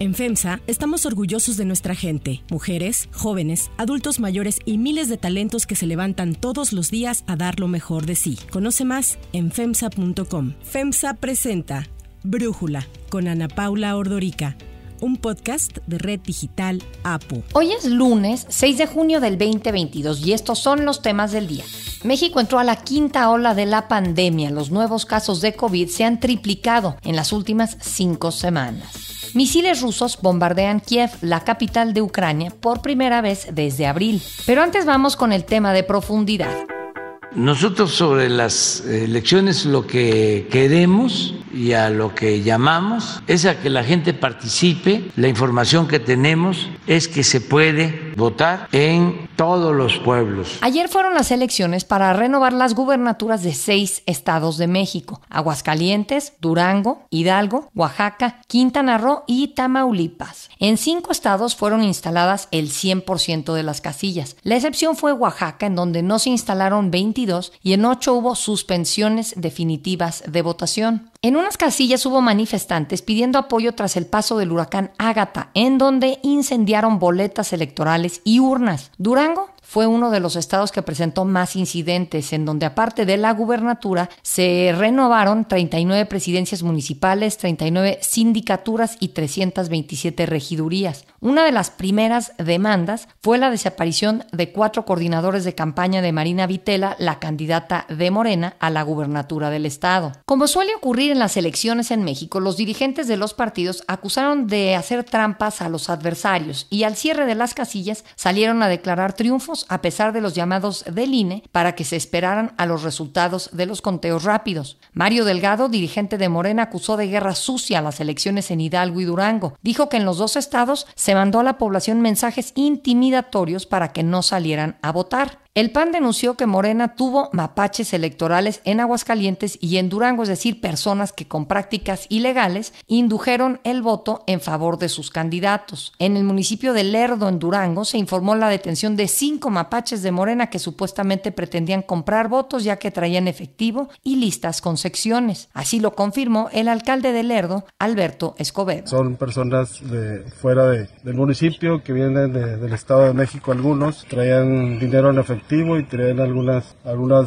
En FEMSA estamos orgullosos de nuestra gente, mujeres, jóvenes, adultos mayores y miles de talentos que se levantan todos los días a dar lo mejor de sí. Conoce más en FEMSA.com. FEMSA presenta Brújula con Ana Paula Ordorica un podcast de Red Digital APU. Hoy es lunes 6 de junio del 2022 y estos son los temas del día. México entró a la quinta ola de la pandemia. Los nuevos casos de COVID se han triplicado en las últimas cinco semanas. Misiles rusos bombardean Kiev, la capital de Ucrania, por primera vez desde abril. Pero antes vamos con el tema de profundidad. Nosotros sobre las elecciones lo que queremos y a lo que llamamos es a que la gente participe. La información que tenemos es que se puede votar en todos los pueblos. Ayer fueron las elecciones para renovar las gubernaturas de seis estados de México, Aguascalientes, Durango, Hidalgo, Oaxaca, Quintana Roo y Tamaulipas. En cinco estados fueron instaladas el 100% de las casillas. La excepción fue Oaxaca, en donde no se instalaron 22 y en ocho hubo suspensiones definitivas de votación. En unas casillas hubo manifestantes pidiendo apoyo tras el paso del huracán Ágata, en donde incendiaron boletas electorales y urnas. Durango fue uno de los estados que presentó más incidentes, en donde aparte de la gubernatura se renovaron 39 presidencias municipales, 39 sindicaturas y 327 regidurías. Una de las primeras demandas fue la desaparición de cuatro coordinadores de campaña de Marina Vitela, la candidata de Morena a la gubernatura del estado. Como suele ocurrir en las elecciones en México, los dirigentes de los partidos acusaron de hacer trampas a los adversarios y al cierre de las casillas salieron a declarar triunfos a pesar de los llamados del INE para que se esperaran a los resultados de los conteos rápidos. Mario Delgado, dirigente de Morena, acusó de guerra sucia las elecciones en Hidalgo y Durango. Dijo que en los dos estados se mandó a la población mensajes intimidatorios para que no salieran a votar. El PAN denunció que Morena tuvo mapaches electorales en Aguascalientes y en Durango, es decir, personas que con prácticas ilegales indujeron el voto en favor de sus candidatos. En el municipio de Lerdo, en Durango, se informó la detención de cinco mapaches de Morena que supuestamente pretendían comprar votos ya que traían efectivo y listas con secciones. Así lo confirmó el alcalde de Lerdo, Alberto Escobedo. Son personas de fuera del municipio que vienen del Estado de México algunos, traían dinero en efectivo y traen algunas,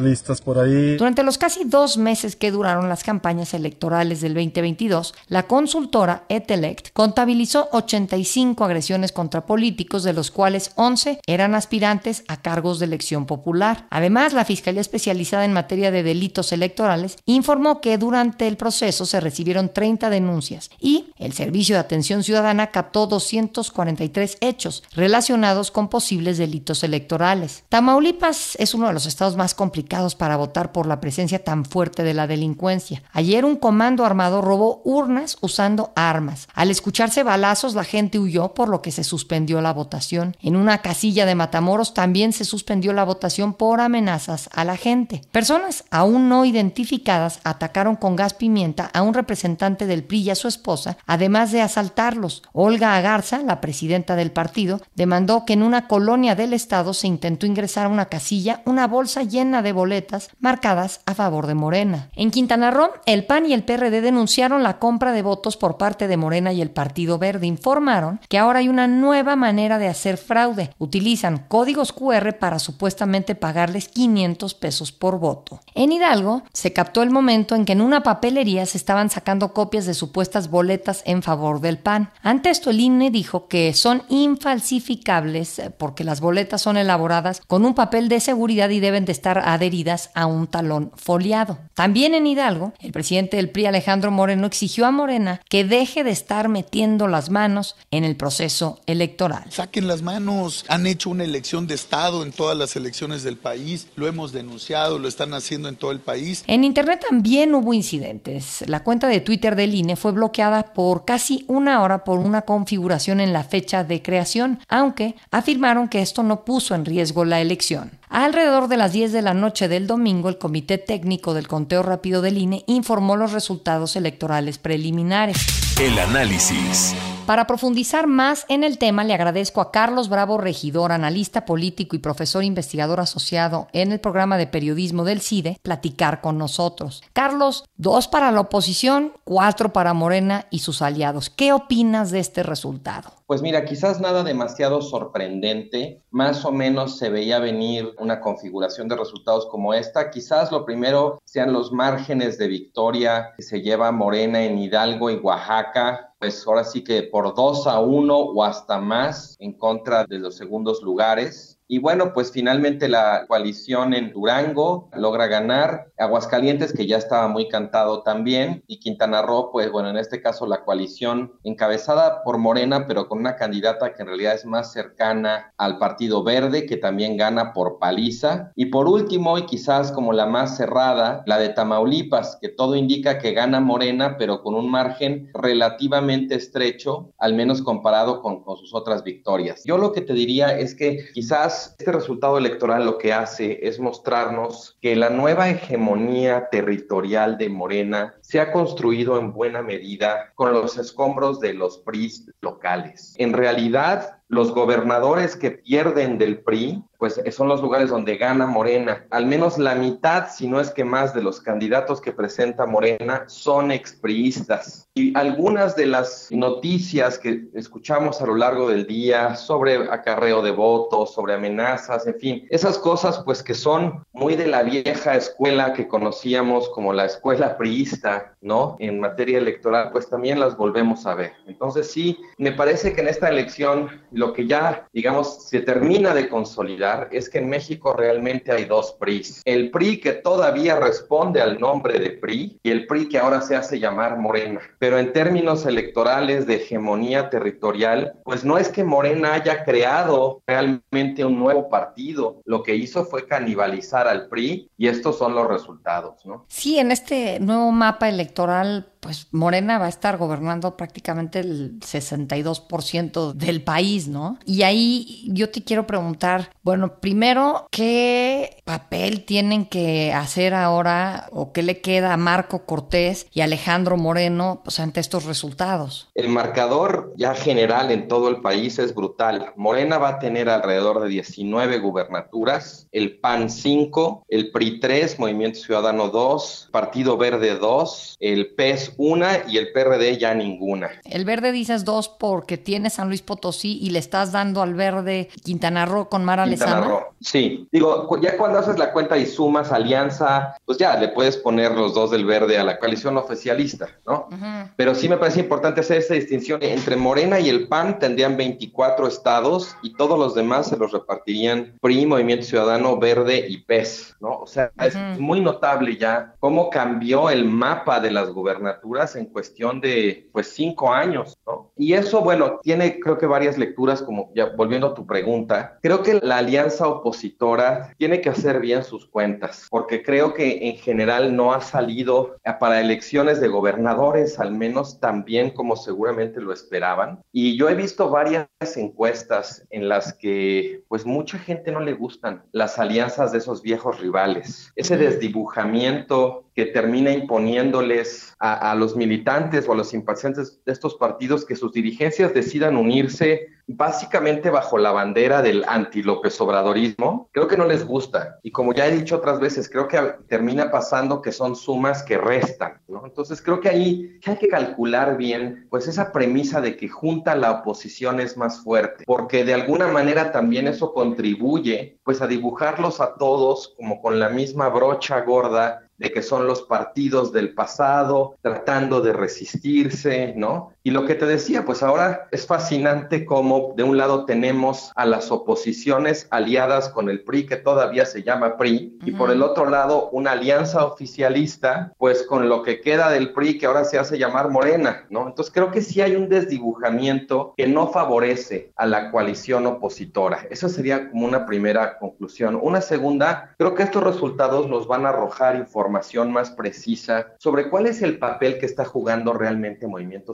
listas por ahí. Durante los casi dos meses que duraron las campañas electorales del 2022, la consultora Etelect contabilizó 85 agresiones contra políticos, de los cuales 11 eran aspirantes a cargos de elección popular. Además, la Fiscalía Especializada en Materia de Delitos Electorales informó que durante el proceso se recibieron 30 denuncias y el Servicio de Atención Ciudadana captó 243 hechos relacionados con posibles delitos electorales. Tamaulipas es uno de los estados más complicados para votar por la presencia tan fuerte de la delincuencia. Ayer un comando armado robó urnas usando armas. Al escucharse balazos, la gente huyó, por lo que se suspendió la votación. En una casilla de Matamoros también se suspendió la votación por amenazas a la gente. Personas aún no identificadas atacaron con gas pimienta a un representante del PRI y a su esposa, además de asaltarlos. Olga Agarza, la presidenta del partido, demandó que en una colonia del estado se intentó ingresar una casilla una bolsa llena de boletas marcadas a favor de Morena. En Quintana Roo, el PAN y el PRD denunciaron la compra de votos por parte de Morena y el Partido Verde. Informaron que ahora hay una nueva manera de hacer fraude. Utilizan códigos QR para supuestamente pagarles 500 pesos por voto. En Hidalgo, se captó el momento en que en una papelería se estaban sacando copias de supuestas boletas en favor del PAN. Ante esto, el INE dijo que son infalsificables eh, porque las boletas son elaboradas con un papel de seguridad y deben de estar adheridas a un talón foliado. También en Hidalgo, el presidente del PRI Alejandro Moreno exigió a Morena que deje de estar metiendo las manos en el proceso electoral. Saquen las manos, han hecho una elección de Estado en todas las elecciones del país, lo hemos denunciado, lo están haciendo en todo el país. En Internet también hubo incidentes. La cuenta de Twitter del INE fue bloqueada por casi una hora por una configuración en la fecha de creación, aunque afirmaron que esto no puso en riesgo la elección Alrededor de las 10 de la noche del domingo, el Comité Técnico del Conteo Rápido del INE informó los resultados electorales preliminares. El análisis. Para profundizar más en el tema, le agradezco a Carlos Bravo Regidor, analista político y profesor investigador asociado en el programa de periodismo del CIDE, platicar con nosotros. Carlos, dos para la oposición, cuatro para Morena y sus aliados. ¿Qué opinas de este resultado? Pues mira, quizás nada demasiado sorprendente, más o menos se veía venir una configuración de resultados como esta. Quizás lo primero sean los márgenes de victoria que se lleva Morena en Hidalgo y Oaxaca, pues ahora sí que por 2 a 1 o hasta más en contra de los segundos lugares. Y bueno, pues finalmente la coalición en Durango logra ganar, Aguascalientes que ya estaba muy cantado también, y Quintana Roo, pues bueno, en este caso la coalición encabezada por Morena, pero con una candidata que en realidad es más cercana al Partido Verde, que también gana por paliza. Y por último, y quizás como la más cerrada, la de Tamaulipas, que todo indica que gana Morena, pero con un margen relativamente estrecho, al menos comparado con, con sus otras victorias. Yo lo que te diría es que quizás este resultado electoral lo que hace es mostrarnos que la nueva hegemonía territorial de Morena se ha construido en buena medida con los escombros de los PRIs locales. En realidad, los gobernadores que pierden del PRI, pues son los lugares donde gana Morena. Al menos la mitad, si no es que más, de los candidatos que presenta Morena son expriistas. Y algunas de las noticias que escuchamos a lo largo del día sobre acarreo de votos, sobre amenazas, en fin, esas cosas pues que son muy de la vieja escuela que conocíamos como la escuela priista, ¿no? En materia electoral, pues también las volvemos a ver. Entonces sí, me parece que en esta elección lo que ya, digamos, se termina de consolidar es que en México realmente hay dos PRIs. El PRI que todavía responde al nombre de PRI y el PRI que ahora se hace llamar Morena. Pero en términos electorales de hegemonía territorial, pues no es que Morena haya creado realmente un nuevo partido. Lo que hizo fue canibalizar al PRI y estos son los resultados, ¿no? Sí, en este nuevo mapa electoral pues Morena va a estar gobernando prácticamente el 62% del país, ¿no? Y ahí yo te quiero preguntar, bueno, primero, ¿qué papel tienen que hacer ahora o qué le queda a Marco Cortés y Alejandro Moreno pues, ante estos resultados? El marcador ya general en todo el país es brutal. Morena va a tener alrededor de 19 gubernaturas, el PAN 5, el PRI 3, Movimiento Ciudadano 2, Partido Verde 2, el PES una y el PRD ya ninguna. El verde dices dos porque tiene San Luis Potosí y le estás dando al verde Quintana Roo con Mara Quintana Roo. Sí, digo, ya cuando haces la cuenta y sumas alianza, pues ya le puedes poner los dos del verde a la coalición oficialista, ¿no? Pero sí me parece importante hacer esa distinción. Entre Morena y el PAN tendrían 24 estados y todos los demás se los repartirían PRI, Movimiento Ciudadano, Verde y PES, ¿no? O sea, es muy notable ya cómo cambió el mapa de las gubernaturas en cuestión de pues cinco años, ¿no? Y eso, bueno, tiene creo que varias lecturas, como ya volviendo a tu pregunta, creo que la alianza opositora tiene que hacer bien sus cuentas, porque creo que en general no ha salido para elecciones de gobernadores, al menos tan bien como seguramente lo esperaban. Y yo he visto varias encuestas en las que pues mucha gente no le gustan las alianzas de esos viejos rivales, ese desdibujamiento que termina imponiéndoles a, a, los militantes o a los simpatizantes de estos partidos que sus dirigencias decidan unirse básicamente bajo la bandera del anti-López Obradorismo, creo que no les gusta. Y como ya he dicho otras veces, creo que termina pasando que son sumas que restan, ¿no? Entonces creo que ahí hay que calcular bien, pues esa premisa de que junta la oposición es más fuerte, porque de alguna manera también eso contribuye, pues a dibujarlos a todos como con la misma brocha gorda de que son los partidos del pasado tratando de resistirse, ¿no? Y lo que te decía, pues ahora es fascinante cómo de un lado tenemos a las oposiciones aliadas con el PRI, que todavía se llama PRI, y por el otro lado una alianza oficialista, pues con lo que queda del PRI, que ahora se hace llamar Morena, ¿no? Entonces creo que sí hay un desdibujamiento que no favorece a la coalición opositora. Esa sería como una primera conclusión. Una segunda, creo que estos resultados nos van a arrojar información más precisa sobre cuál es el papel que está jugando realmente Movimiento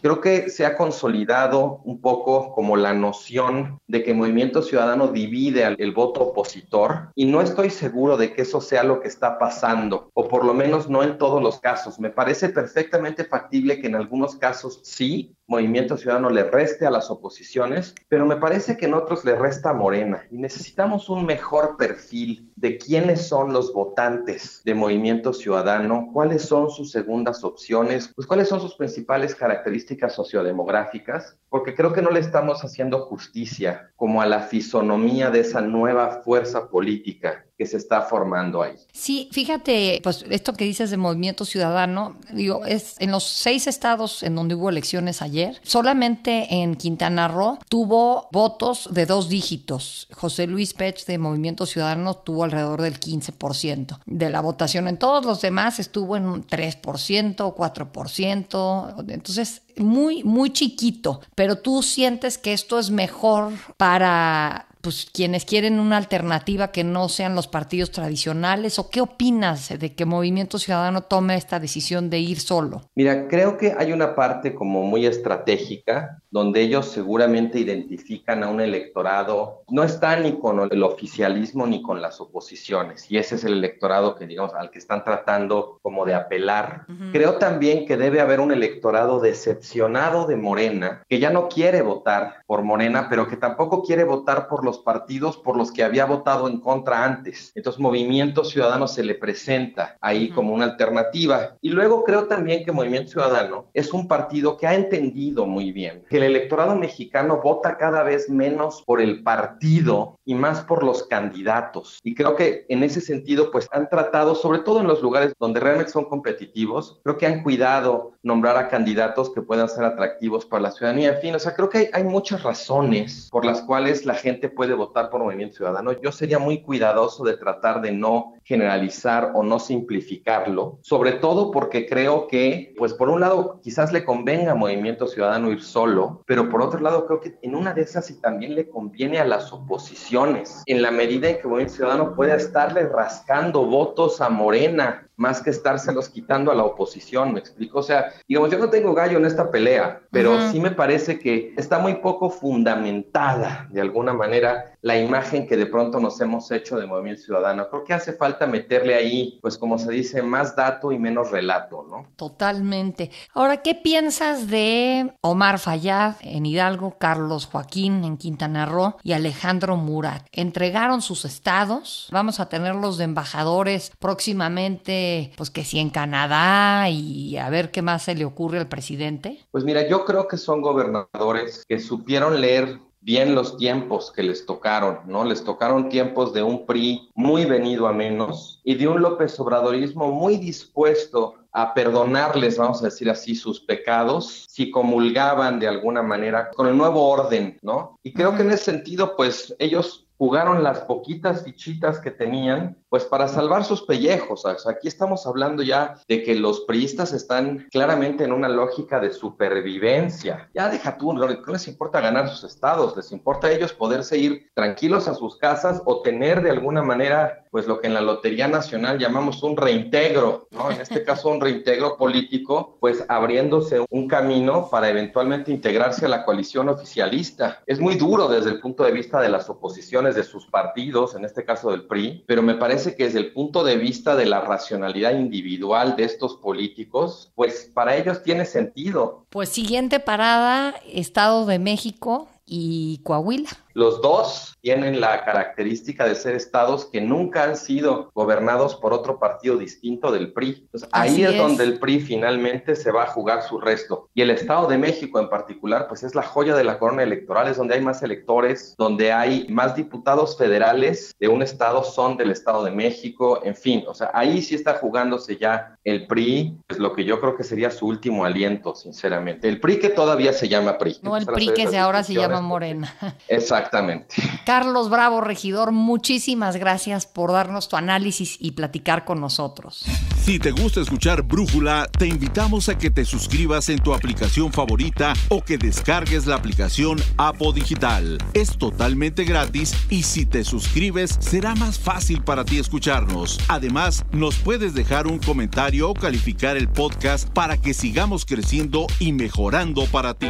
Creo que se ha consolidado un poco como la noción de que Movimiento Ciudadano divide el voto opositor y no estoy seguro de que eso sea lo que está pasando, o por lo menos no en todos los casos. Me parece perfectamente factible que en algunos casos sí, Movimiento Ciudadano le reste a las oposiciones, pero me parece que en otros le resta a Morena y necesitamos un mejor perfil de quiénes son los votantes de Movimiento Ciudadano, cuáles son sus segundas opciones, pues cuáles son sus principales características sociodemográficas, porque creo que no le estamos haciendo justicia como a la fisonomía de esa nueva fuerza política se está formando ahí. Sí, fíjate, pues esto que dices de Movimiento Ciudadano, digo, es en los seis estados en donde hubo elecciones ayer, solamente en Quintana Roo tuvo votos de dos dígitos. José Luis Pech de Movimiento Ciudadano tuvo alrededor del 15% de la votación. En todos los demás estuvo en un 3%, 4%. Entonces, muy, muy chiquito. Pero tú sientes que esto es mejor para pues quienes quieren una alternativa que no sean los partidos tradicionales o qué opinas de que Movimiento Ciudadano tome esta decisión de ir solo? Mira, creo que hay una parte como muy estratégica donde ellos seguramente identifican a un electorado, no está ni con el oficialismo ni con las oposiciones y ese es el electorado que digamos al que están tratando como de apelar. Creo también que debe haber un electorado decepcionado de Morena que ya no quiere votar por Morena, pero que tampoco quiere votar por los partidos por los que había votado en contra antes. Entonces, Movimiento Ciudadano se le presenta ahí como una alternativa. Y luego creo también que Movimiento Ciudadano es un partido que ha entendido muy bien que el electorado mexicano vota cada vez menos por el partido y más por los candidatos. Y creo que en ese sentido, pues han tratado, sobre todo en los lugares donde realmente son competitivos, creo que han cuidado nombrar a candidatos que puedan ser atractivos para la ciudadanía. En fin, o sea, creo que hay, hay muchas razones por las cuales la gente puede de votar por Movimiento Ciudadano. Yo sería muy cuidadoso de tratar de no generalizar o no simplificarlo, sobre todo porque creo que, pues por un lado, quizás le convenga a Movimiento Ciudadano ir solo, pero por otro lado, creo que en una de esas sí también le conviene a las oposiciones, en la medida en que Movimiento Ciudadano pueda estarle rascando votos a Morena más que estárselos quitando a la oposición, me explico. O sea, digamos, yo no tengo gallo en esta pelea, pero sí me parece que está muy poco fundamentada de alguna manera la imagen que de pronto nos hemos hecho de Movimiento Ciudadano. Creo que hace falta meterle ahí, pues como se dice, más dato y menos relato, ¿no? Totalmente. Ahora, ¿qué piensas de Omar Fayad en Hidalgo, Carlos Joaquín en Quintana Roo y Alejandro Murat? Entregaron sus estados, vamos a tenerlos de embajadores próximamente, pues que sí en Canadá y a ver qué más se le ocurre al presidente. Pues mira, yo creo que son gobernadores que supieron leer bien los tiempos que les tocaron, ¿no? Les tocaron tiempos de un PRI muy venido a menos y de un López Obradorismo muy dispuesto a perdonarles, vamos a decir así, sus pecados, si comulgaban de alguna manera con el nuevo orden, ¿no? Y creo que en ese sentido, pues ellos jugaron las poquitas fichitas que tenían pues para salvar sus pellejos. aquí estamos hablando ya de que los priistas están claramente en una lógica de supervivencia. Ya deja tú, no, les importa ganar sus estados, les importa a ellos poderse ir tranquilos a sus casas o tener de alguna manera pues lo que en la Lotería Nacional llamamos un reintegro, ¿no? En este caso un reintegro político, pues abriéndose un camino para eventualmente integrarse a la coalición oficialista. Es muy duro desde el punto de vista de las oposiciones de sus partidos, en este caso del PRI, pero me parece que desde el punto de vista de la racionalidad individual de estos políticos, pues para ellos tiene sentido. Pues siguiente parada, Estado de México y Coahuila. Los dos tienen la característica de ser estados que nunca han sido gobernados por otro partido distinto del PRI. ahí es, donde el PRI finalmente se va a jugar su resto. Y el Estado de México en particular, pues es la joya de la corona electoral, es donde hay más electores, donde hay más diputados federales de un estado son del Estado de México, en fin, o sea, ahí sí está jugándose ya el PRI, es lo que yo creo que sería su último aliento, sinceramente. El PRI que todavía se llama PRI. No, el PRI que ahora se llama Morena. Exacto. Exactamente. Carlos Bravo, regidor, muchísimas gracias por darnos tu análisis y platicar con nosotros. Si te gusta escuchar Brújula, te invitamos a que te suscribas en tu aplicación favorita o que descargues la aplicación Apo Digital. Es totalmente gratis y si te suscribes será más fácil para ti escucharnos. Además, nos puedes dejar un comentario o calificar el podcast para que sigamos creciendo y mejorando para ti.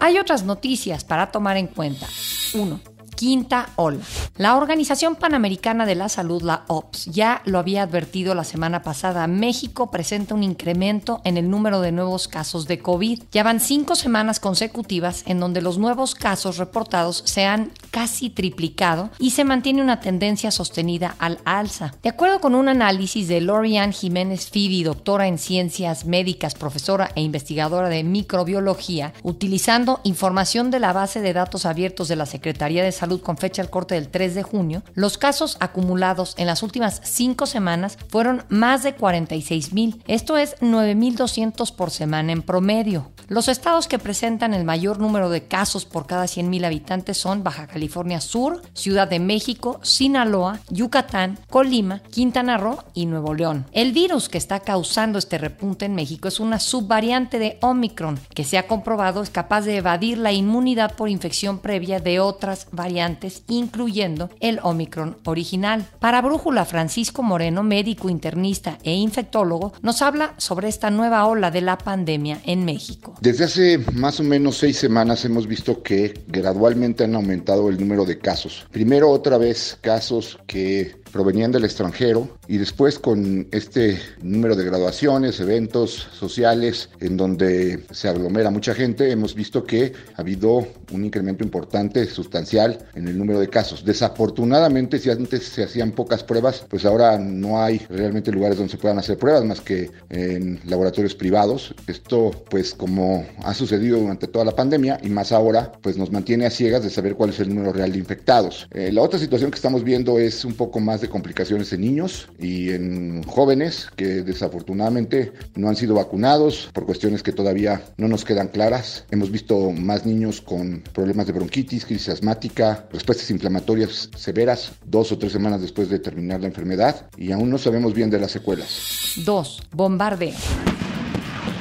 Hay otras noticias para tomar en cuenta. 1. quinta ola. La Organización Panamericana de la Salud, la OPS, ya lo había advertido la semana pasada. México presenta un incremento en el número de nuevos casos de COVID. Ya van cinco semanas consecutivas en donde los nuevos casos reportados se han casi triplicado y se mantiene una tendencia sostenida al alza. De acuerdo con un análisis de Lorian Jiménez Fibi, doctora en ciencias médicas, profesora e investigadora de microbiología, utilizando información de la base de datos abiertos de la Secretaría de Salud con fecha al corte del 3 de junio, los casos acumulados en las últimas cinco semanas fueron más de 46 mil. Esto es 9.200 por semana en promedio. Los estados que presentan el mayor número de casos por cada 100 mil habitantes son Baja California Sur, Ciudad de México, Sinaloa, Yucatán, Colima, Quintana Roo y Nuevo León. El virus que está causando este repunte en México es una subvariante de Omicron que se ha comprobado es capaz de evadir la inmunidad por infección previa de otras variantes, incluyendo el Omicron original. Para Brújula, Francisco Moreno, médico internista e infectólogo, nos habla sobre esta nueva ola de la pandemia en México. Desde hace más o menos seis semanas hemos visto que gradualmente han aumentado el número de casos. Primero otra vez casos que provenían del extranjero y después con este número de graduaciones, eventos sociales en donde se aglomera mucha gente, hemos visto que ha habido un incremento importante, sustancial en el número de casos. Desafortunadamente, si antes se hacían pocas pruebas, pues ahora no hay realmente lugares donde se puedan hacer pruebas más que en laboratorios privados. Esto, pues como ha sucedido durante toda la pandemia y más ahora, pues nos mantiene a ciegas de saber cuál es el número real de infectados. Eh, la otra situación que estamos viendo es un poco más de complicaciones en niños y en jóvenes que desafortunadamente no han sido vacunados por cuestiones que todavía no nos quedan claras. Hemos visto más niños con problemas de bronquitis, crisis asmática, respuestas inflamatorias severas dos o tres semanas después de terminar la enfermedad y aún no sabemos bien de las secuelas. 2. Bombardeo.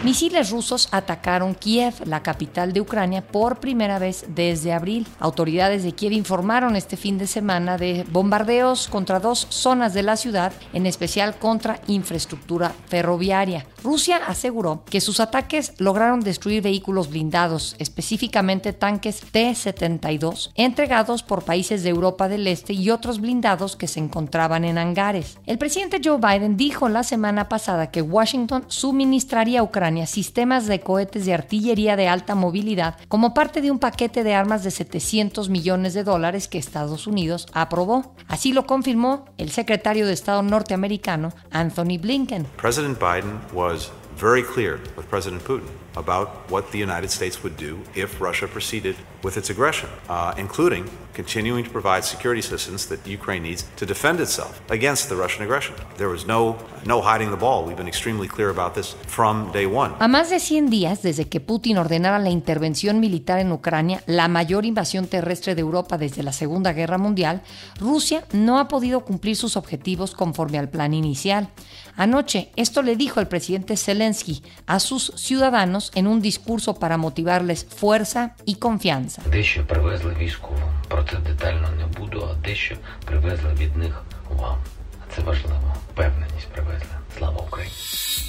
Misiles rusos atacaron Kiev, la capital de Ucrania, por primera vez desde abril. Autoridades de Kiev informaron este fin de semana de bombardeos contra dos zonas de la ciudad, en especial contra infraestructura ferroviaria. Rusia aseguró que sus ataques lograron destruir vehículos blindados, específicamente tanques T-72, entregados por países de Europa del Este y otros blindados que se encontraban en hangares. El presidente Joe Biden dijo la semana pasada que Washington suministraría Ucrania sistemas de cohetes de artillería de alta movilidad como parte de un paquete de armas de 700 millones de dólares que Estados Unidos aprobó. Así lo confirmó el secretario de Estado norteamericano Anthony Blinken. President Biden was very clear with President Putin about what the United States would do if Russia proceeded with its aggression, uh, including continuing to provide security assistance that Ukraine needs to defend itself against the Russian aggression. There was no, no hiding the ball. We've been extremely clear about this from day one. A más de 100 días desde que Putin ordenara la intervención militar en Ucrania, la mayor invasión terrestre de Europa desde la Segunda Guerra Mundial, Rusia no ha podido cumplir sus objetivos conforme al plan inicial. Anoche, esto le dijo el presidente Zelensky a sus ciudadanos en un discurso para motivarles fuerza y confianza. Дещо привезли військовим. Про це детально не буду, а дещо привезли від них вам. Це важливо. Впевненість привезли. Слава Україні!